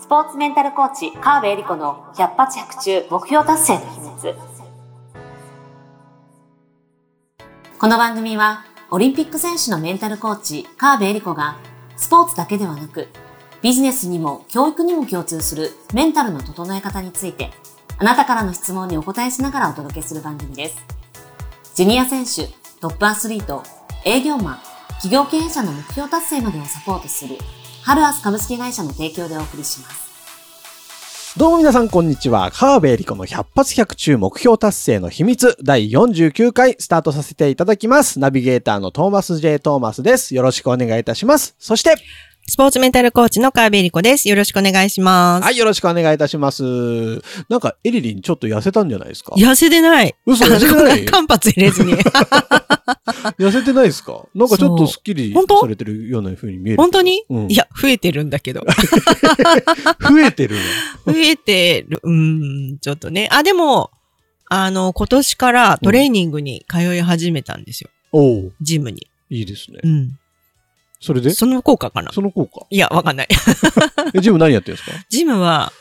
スポーツメンタルコーチ、川辺恵里子の100発100中目標達成の秘密。この番組は、オリンピック選手のメンタルコーチ、川辺恵里子が、スポーツだけではなく、ビジネスにも教育にも共通するメンタルの整え方について、あなたからの質問にお答えしながらお届けする番組です。ジュニア選手、トップアスリート、営業マン、企業経営者の目標達成までをサポートする、ハルアス株式会社の提供でお送りします。どうも皆さんこんにちは。川辺恵里子の100発100中目標達成の秘密第49回スタートさせていただきます。ナビゲーターのトーマス J. トーマスです。よろしくお願いいたします。そして、スポーツメンタルコーチの川辺理子です。よろしくお願いします。はい、よろしくお願いいたします。なんか、エリリンちょっと痩せたんじゃないですか？痩せてない。嘘痩せてない？間髪入れずに。痩せてないですか？なんかちょっとスッキリ本当？されてるような風に見える。本当に、うんいや、増えてるんだけど。増えてる増えてる、うーん、ちょっとね。あ、でも、あの、今年からトレーニングに通い始めたんですよ。の。おおジムに。いいですねう。ん。それで？その効果かな？その効果。いや、わかんない。え、ジム何やってるんですか？ジムは、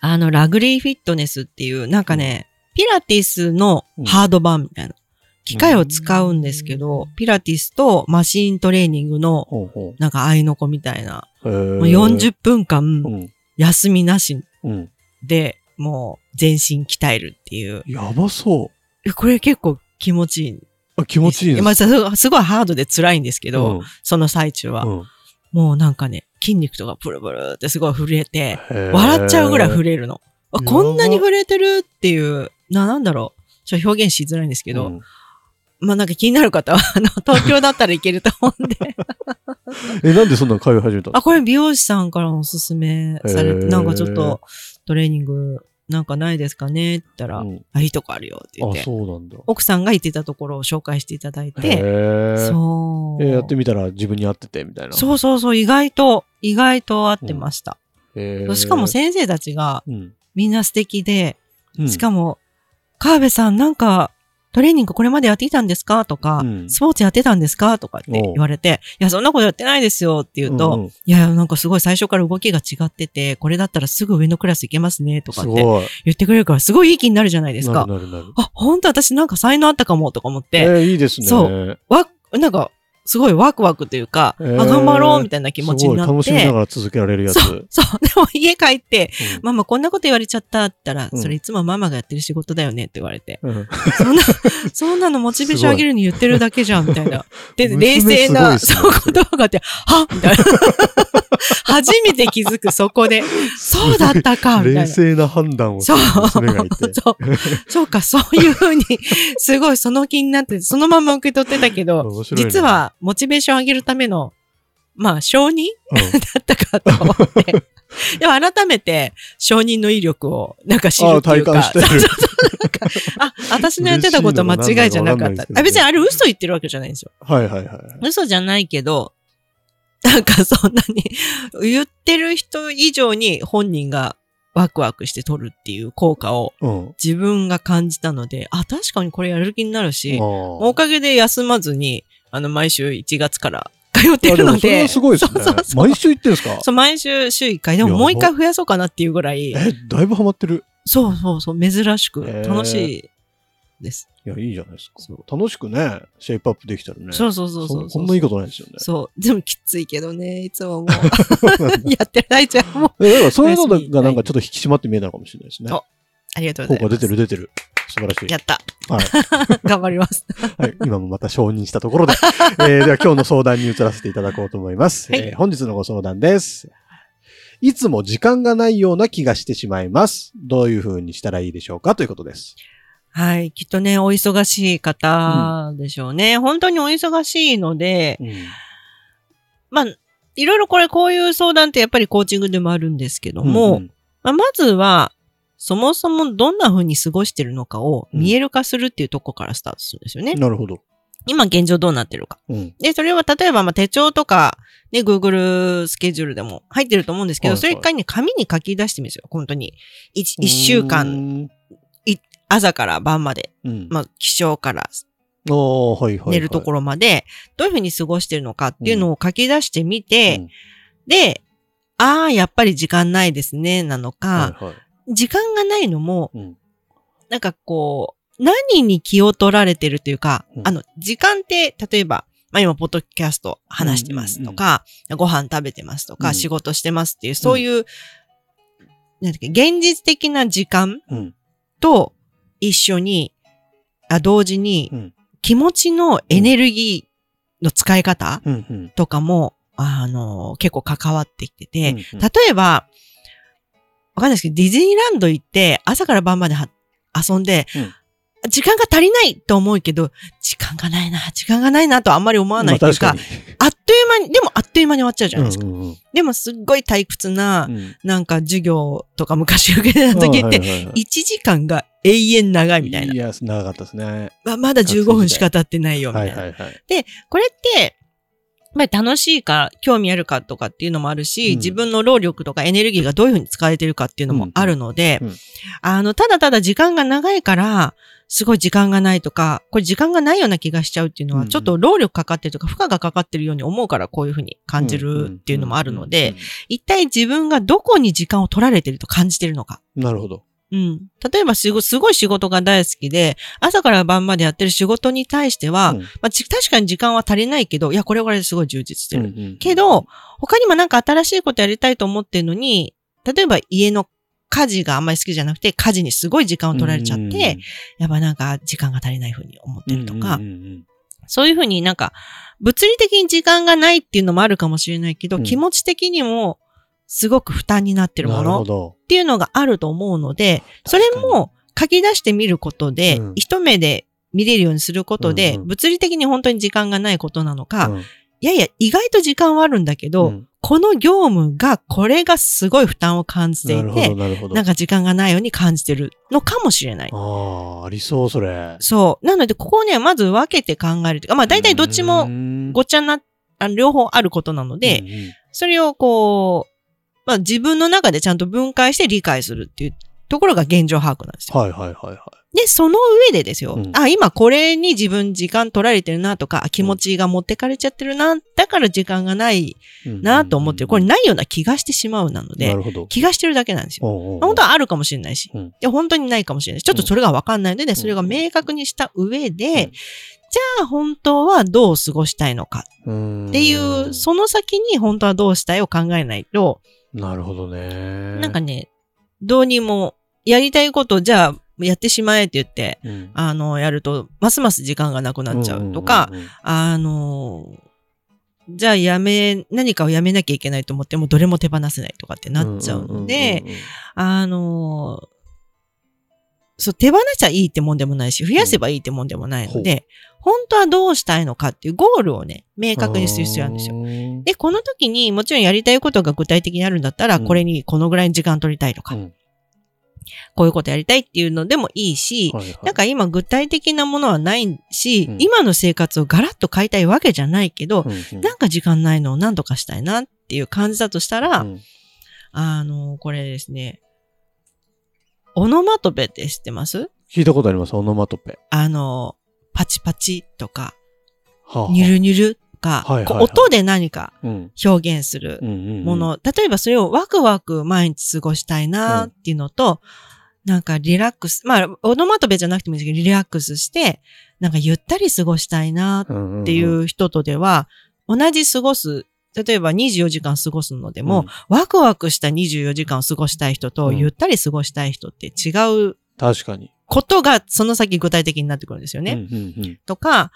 あの、ラグリーフィットネスっていう、なんかね、ピラティスのハード版みたいな。機械を使うんですけど、ピラティスとマシーントレーニングの、なんか合いの子みたいな。もう40分間うん。休みなしうん。で、もう全身鍛えるっていう。やばそう。えこれ結構気持ちいい。あ気持ちいいです。まあ、すすごいハードで辛いんですけど、うんその最中は、うんもうなんかね、筋肉とかプルプルってすごい震えて、笑っちゃうぐらい震えるの。こんなに震えてるっていう、な、なんだろう。ちょっと表現しづらいんですけど、うんまあなんか気になる方は、あの、東京だったらいけると思うんで。え、なんでそんなの通い始めたの？あ、これ美容師さんからおすすめされて、なんかちょっとトレーニングなんかないですかね？って言ったら、うんあ、いいとこあるよって言っあ、て、そうなんだ。奥さんが言ってたところを紹介していただいへて、ーそう。え、やってみたら自分に合ってて、みたいな。そうそうそう、意外と、意外と合ってました。へーしかも先生たちがうん。みんな素敵で、うんしかも、川辺さんなんか、トレーニングこれまでやってきたんですか？とか、うんスポーツやってたんですか？とかって言われて、いや、そんなことやってないですよって言うと、うんうんいやなんかすごい最初から動きが違ってて、これだったらすぐ上のクラス行けますね、とかって。言ってくれるから、すごいいい気になるじゃないですか。なるなるなる。あ、本当私なんか才能あったかも、とか思って、えー、いいですね。そうわ、なんか、すごいワクワクというか、えーあ、頑張ろうみたいな気持ちになって。楽しみながら続けられるやつ。そう、そう。でも 家帰って、うんママこんなこと言われちゃったったら、うんそれいつもママがやってる仕事だよねって言われて、うんそんな、そんなのモチベーション上げるに言ってるだけじゃん、みたいな。で、娘冷静な、すそう言葉があって、はみたいな。初めて気づく、そこで。そうだったか、みたいな。冷静な判断をすそうる娘がいて。そう。そうか、そういうふうに、すごいその気になって、そのまま受け取ってたけど、実は、モチベーション上げるための、まあ、承認？うん だったかと思って。でも改めて、承認の威力を、なんか知るっていうか。あ体感してるそうそうそうなんかあ、私のやってたこと間違いじゃなかった。あ別にあれ嘘言ってるわけじゃないんですよ。はいはいはい。嘘じゃないけど、なんかそんなに、言ってる人以上に本人がワクワクして撮るっていう効果をうん。自分が感じたので、あ、確かにこれやる気になるし、あおかげで休まずに、あの、毎週1月から通ってるので、それはすごいですねそうそう。そう毎週行ってんですか？そう、毎週週1回。でももう1回増やそうかなっていうぐらい、え、だいぶハマってる。そうそうそう、珍しく楽しいです。いや、いいじゃないですかそ。楽しくね、シェイプアップできたらね。そうそうそうそうそこんないいことないですよね。そう。でもきついけどね、いつももう、やってないじゃん、もう。そういうのがなんかちょっと引き締まって見えたのかもしれないですね。あありがとうございます。効果出てる出てる。素晴らしい。やった。はい。頑張ります。はい。今もまた承認したところで。えーでは今日の相談に移らせていただこうと思います。はいえー本日のご相談です。いつも時間がないような気がしてしまいます。どういう風にしたらいいでしょうか？ということです。はい。きっとね、お忙しい方でしょうね。本当にお忙しいので、うん。まあ、いろいろこれ、こういう相談ってやっぱりコーチングでもあるんですけども、んまあ、まずは、そもそもどんな風に過ごしてるのかを見える化するっていうとこからスタートするんですよね。なるほど。今現状どうなってるか。うん。で、それは例えばまあ手帳とか、ね、Google スケジュールでも入ってると思うんですけど、はいはいそれ一回ね、紙に書き出してみるんですよ。本当に。一一週間、間。朝から晩まで、うん。まあ、起床から。寝るところまで、どういうふうに過ごしてるのかっていうのを書き出してみて、うんで、ああ、やっぱり時間ないですね、なのか、はいはい。時間がないのも、うん。なんかこう、何に気を取られてるというか、うんあの、時間って、例えば、まあ今、ポッドキャスト話してますとか、ご飯食べてますとか、うん仕事してますっていう、そういう、なんだっけ、現実的な時間うん。と一緒に、あ同時にうん、気持ちのエネルギーの使い方うん。うん。とかも、あの、結構関わってきてて、うんうん例えば、わかんないですけど、ディズニーランド行って、朝から晩までは遊んで、うん時間が足りないと思うけど、時間がないな、時間がないなとあんまり思わないというか、まあっという間に、でもあっという間に終わっちゃうじゃないですか。うんうんうんでもすっごい退屈な、うんなんか授業とか昔受けてた時って、はいはいはい1時間が永遠長いみたいな。いや、長かったですね。ままだ15分しか経ってないよ、みたな。はいいはいはい。これって、まあ楽しいか、興味あるかとかっていうのもあるし、うん。自分の労力とかエネルギーがどういうふうに使われてるかっていうのもあるので、うん。うんあの、ただただ時間が長いから、すごい時間がないとか、これ時間がないような気がしちゃうっていうのは、うんちょっと労力かかってるとか、負荷がかかってるように思うからこういうふうに感じるっていうのもあるので、、一体自分がどこに時間を取られてると感じてるのか。うんなるほど。うん。例えばすごすごい仕事が大好きで、朝から晩までやってる仕事に対しては、うん。まあ、ち確かに時間は足りないけど、いや、これはこれですごい充実してる。うんうんけど、他にもなんか新しいことやりたいと思ってるのに、例えば家の家事があんまり好きじゃなくて、家事にすごい時間を取られちゃって、やっぱなんか時間が足りないふうに思ってるとか、うんうんうん。そういうふうになんか、物理的に時間がないっていうのもあるかもしれないけど、うん。気持ち的にもすごく負担になってるものど。っていうのがあると思うので、それも書き出してみることで、うん一目で見れるようにすることで、うんうん物理的に本当に時間がないことなのか、うんいやいや、意外と時間はあるんだけど、うんこの業務が、これがすごい負担を感じていて、なるほど。なんか時間がないように感じてるのかもしれない。ああ、ありそう、それ。そう。なので、ここをね、まず分けて考えるというか、まあ大体どっちももごっちゃな、あ両方あることなので、それをこう、まあ自分の中でちゃんと分解して理解するっていうところが現状把握なんですよ。はいはいはいはい。で、その上でですよ。うんあ、今これに自分時間取られてるなとか、あ気持ちが持ってかれちゃってるな、だから時間がないなと思ってる。これないような気がしてしまうなのなで、るほど。気がしてるだけなんですよ。おうおう本当はあるかもしれないし、うんいや本当にないかもしれないし、ちょっとそれがわかんないので、んそれが明確にした上で、うんじゃあ本当はどう過ごしたいのかうんっていう、その先に本当はどうしたいを考えないと、なるほどね。なんかね、どうにもやりたいことをじゃあやってしまえって言って、うん、あの、やると、ますます時間がなくなっちゃうとか、あの、じゃあやめ、何かをやめなきゃいけないと思ってもどれも手放せないとかってなっちゃうので、あの、そう、手放しちゃいいってもんでもないし、増やせばいいってもんでもないので、本当はどうしたいのかっていうゴールをね、明確にする必要があるんですよ。よ。で、この時にもちろんやりたいことが具体的にあるんだったら、うん。これにこのぐらいの時間取りたいとか、うん。こういうことやりたいっていうのでもいいし、はいはい。なんか今具体的なものはないし、うん。今の生活をガラッと変えたいわけじゃないけど、うんうん。なんか時間ないのを何とかしたいなっていう感じだとしたら、うん。あの、これですね、オノマトペって知ってます？聞いたことあります、オノマトペ。あの、パチパチとか、ニュルニュルとか、はいはいはい。音で何かうん。表現するうんうんうん。もの、例えばそれをワクワク毎日過ごしたいなっていうのと、なんかリラックス、まあ、オノマトペじゃなくてもいいですけど、リラックスして、なんかゆったり過ごしたいなっうんうんていう人とでは、同じ過ごす、例えば24時間過ごすのでも、うん。ワクワクした24時間を過ごしたい人と、うん。ゆったり過ごしたい人って違う確かに。ことがその先具体的になってくるんですよね。うんうんとか、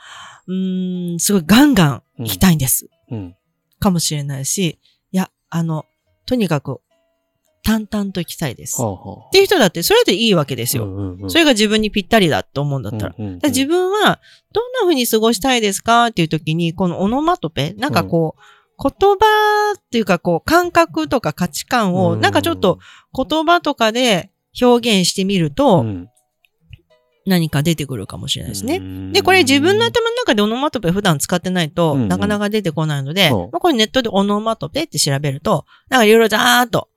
うーん、すごいガンガン行きたいんです。うんうんかもしれないし、いや、あの、とにかく淡々と行きたいです。はあっはあていう人だって、それだっていいわけですよ。うんうんうんそれが自分にぴったりだと思うんだったら。うんうんうんら自分は、どんな風に過ごしたいですかっていう時に、このオノマトペ、なんかこう、言葉っていうかこう、感覚とか価値観を、なんかちょっと、言葉とかで表現してみると、うん何か出てくるかもしれないですね。うんで、これ自分の頭の中でオノマトペ普段使ってないと、うんうんなかなか出てこないので、うんまあ、これネットでオノマトペって調べると、なんかいろいろざーっと、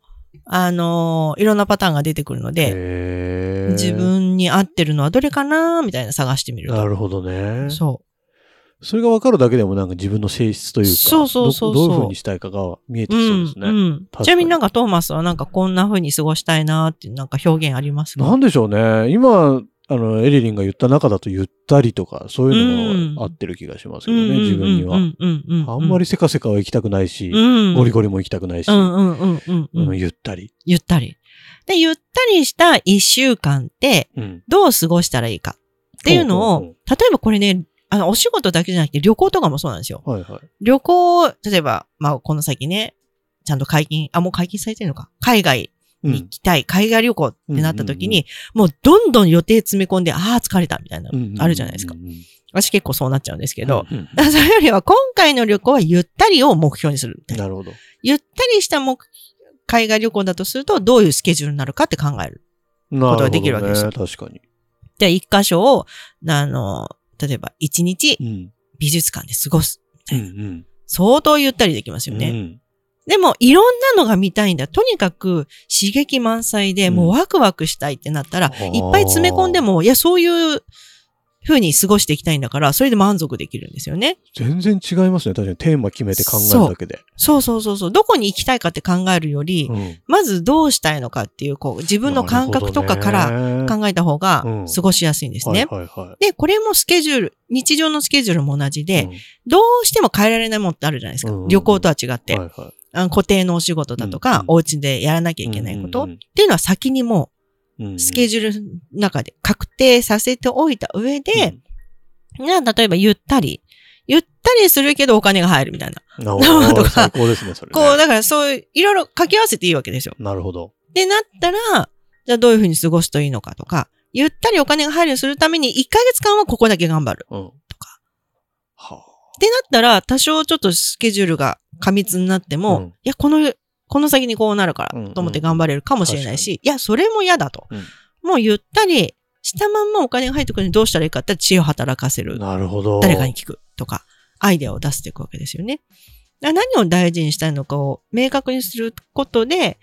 あのーいろんなパターンが出てくるので、自分に合ってるのはどれかなみたいな探してみると。なるほどね。そそれが分かるだけでもなんか自分の性質というか、そうそうそうそうどどういう風にしたいかが見えてきそうですね。うんうんちなみになんかトーマスはなんかこんな風に過ごしたいなっていうなんか表現ありますか？なんでしょうね。今、あの、エリリンが言った中だとゆったりとか、そういうのが合ってる気がしますけどね、自分には。うんうんうんうんあんまりせかせかは行きたくないし、うん、ゴリゴリも行きたくないし、ゆったり。ゆったり。で、ゆったりした一週間ってうんどう過ごしたらいいかっていうのを、ほうほうほ例えばこれね、あの、お仕事だけじゃなくて旅行とかもそうなんですよ。はいはい。旅行、例えば、まあ、この先ね、ちゃんと解禁、あ、もう解禁されてるのか。海外行きたい、海外旅行ってなった時に、もうどんどん予定詰め込んで、ああ、疲れたみたいな、あるじゃないですか。私結構そうなっちゃうんですけど、うんうんそれよりは今回の旅行はゆったりを目標にするみたいな。なるほど。ゆったりした目海外旅行だとすると、どういうスケジュールになるかって考える。なことができるわけですよね、確かに。じゃあ一箇所を、あの、例えば一日うん。美術館で過ごす。うんうん。相当ゆったりできますよね。うんでも、いろんなのが見たいんだ。とにかく刺激満載で、うんもうワクワクしたいってなったら、あーいっぱい詰め込んでも、いや、そういう風に過ごしていきたいんだから、それで満足できるんですよね。全然違いますね。確かにテーマ決めて考えるだけで。そうそうそうそう。どこに行きたいかって考えるより、うんまずどうしたいのかっていう、こう、自分の感覚とかからら考えた方がうん過ごしやすいんですね。で、これもスケジュール、日常のスケジュールも同じで、うんどうしても変えられないものってあるじゃないですか。うん旅行とは違って、はいはい固定のお仕事だとか、うんお家でやらなきゃいけないこと、うんうんっていうのは先にもうんうスケジュールの中で確定させておいた上で、じゃあ例えばゆったり、ゆったりするけどお金が入るみたいな。うん、なるほどな最高ですね、それね。こう、だからそういう、いろいろ掛け合わせていいわけですよ。なるほど。で、なったら、じゃあどういうふうに過ごすといいのかとか、ゆったりお金が入るようにするために1ヶ月間はここだけ頑張るうん。ってなったら、多少ちょっとスケジュールが過密になっても、うんいや、この、この先にこうなるかうんらと思って頑張れるかもしれないし、いや、それも嫌だと。うんもうゆったりしたまんまお金が入ってくるのにどうしたらいいかって知恵を働かせある。なるほど。誰かに聞くとか、アイデアを出していくわけですよね。何を大事にしたいのかを明確にすることで、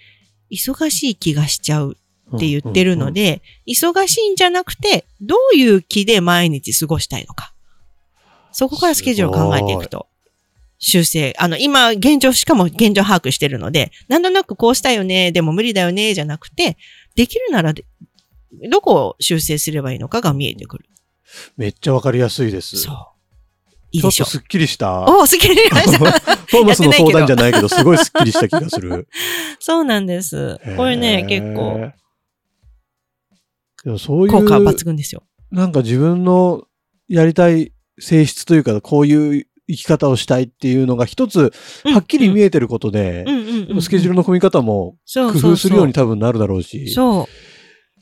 忙しい気がしちゃうって言ってるので、忙しいんじゃなくて、どういう気で毎日過ごしたいのか。そこからスケジュールを考えていくと、修正。あの、今、現状、しかも現状把握してるので、なんとなくこうしたいよね、でも無理だよね、じゃなくて、できるならで、どこを修正すればいいのかが見えてくる。めっちゃわかりやすいです。そう。いいでしょちょっとすっきりした。おお、すっきりしました。トーマスの相談じゃないけど、すごいすっきりした気がする。そうなんです。これね、結構、そういう、効果抜群ですよ。なんか自分のやりたい性質というか、こういう生き方をしたいっていうのが一つ、はっきり見ええてることで。スケジュールの組み方も工夫するように多分なるだろうし、そ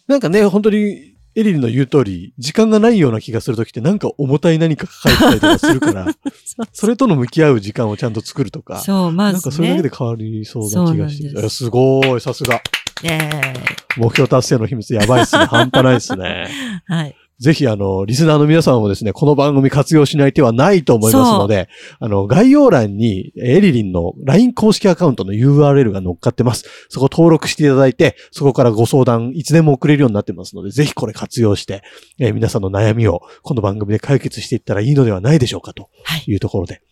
う。なんかね、本当にエリリの言う通り、時間がないような気がするときってなんか重たい何か抱えてたりとかするから、そうそれとの向き合う時間をちゃんと作るとか、そう、まず、ね。なんかそれだけで変わりそうな気がして。すすごい、さすが。ね目標達成の秘密やばいっすね。半端ないっすね。え はい。ぜひ、あの、リスナーの皆さんもですね、この番組活用しない手はないと思いますので、あの、概要欄にエリリンの LINE 公式アカウントの URL が載っかってます。そこ登録していただいて、そこからご相談いつでも送れるようになってますので、ぜひこれ活用して、えー皆さんの悩みをこの番組で解決していったらいいのではないでしょうかとはい。いうところで。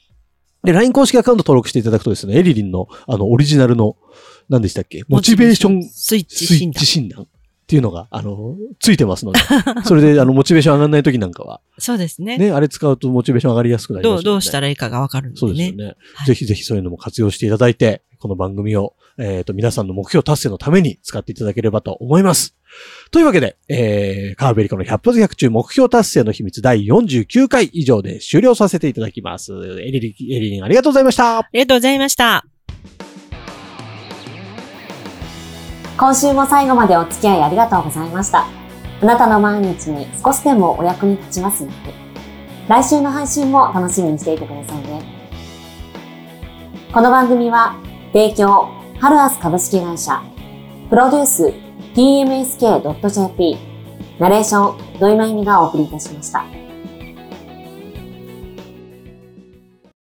で、LINE 公式アカウント登録していただくとですね、エリリンのあの、オリジナルの、何でしたっけ？モチベーションスイッチ。診断っていうのが、あの、ついてますので、それで、あの、モチベーション上がんない時なんかは、そうですね。ね、あれ使うとモチベーション上がりやすくなりますどう、どうしたららいいかがわかるんでね。そうですよね。はいぜひぜひそういうのも活用していただいて、この番組を、えっ、と、皆さんの目標達成のために使っていただければと思います。というわけで、えー、カーベリコの100発100中目標達成の秘密第49回以上で終了させていただきます。エリリ、エリリンありがとうございました。ありがとうございました。今週も最後までお付き合いありがとうございました。あなたの毎日に少しでもお役に立ちますように。来週の配信も楽しみにしていてくださいね。この番組は、提供、ハルアス株式会社、プロデュース、tmsk.jp、ナレーション、土井まゆみがお送りいたしました。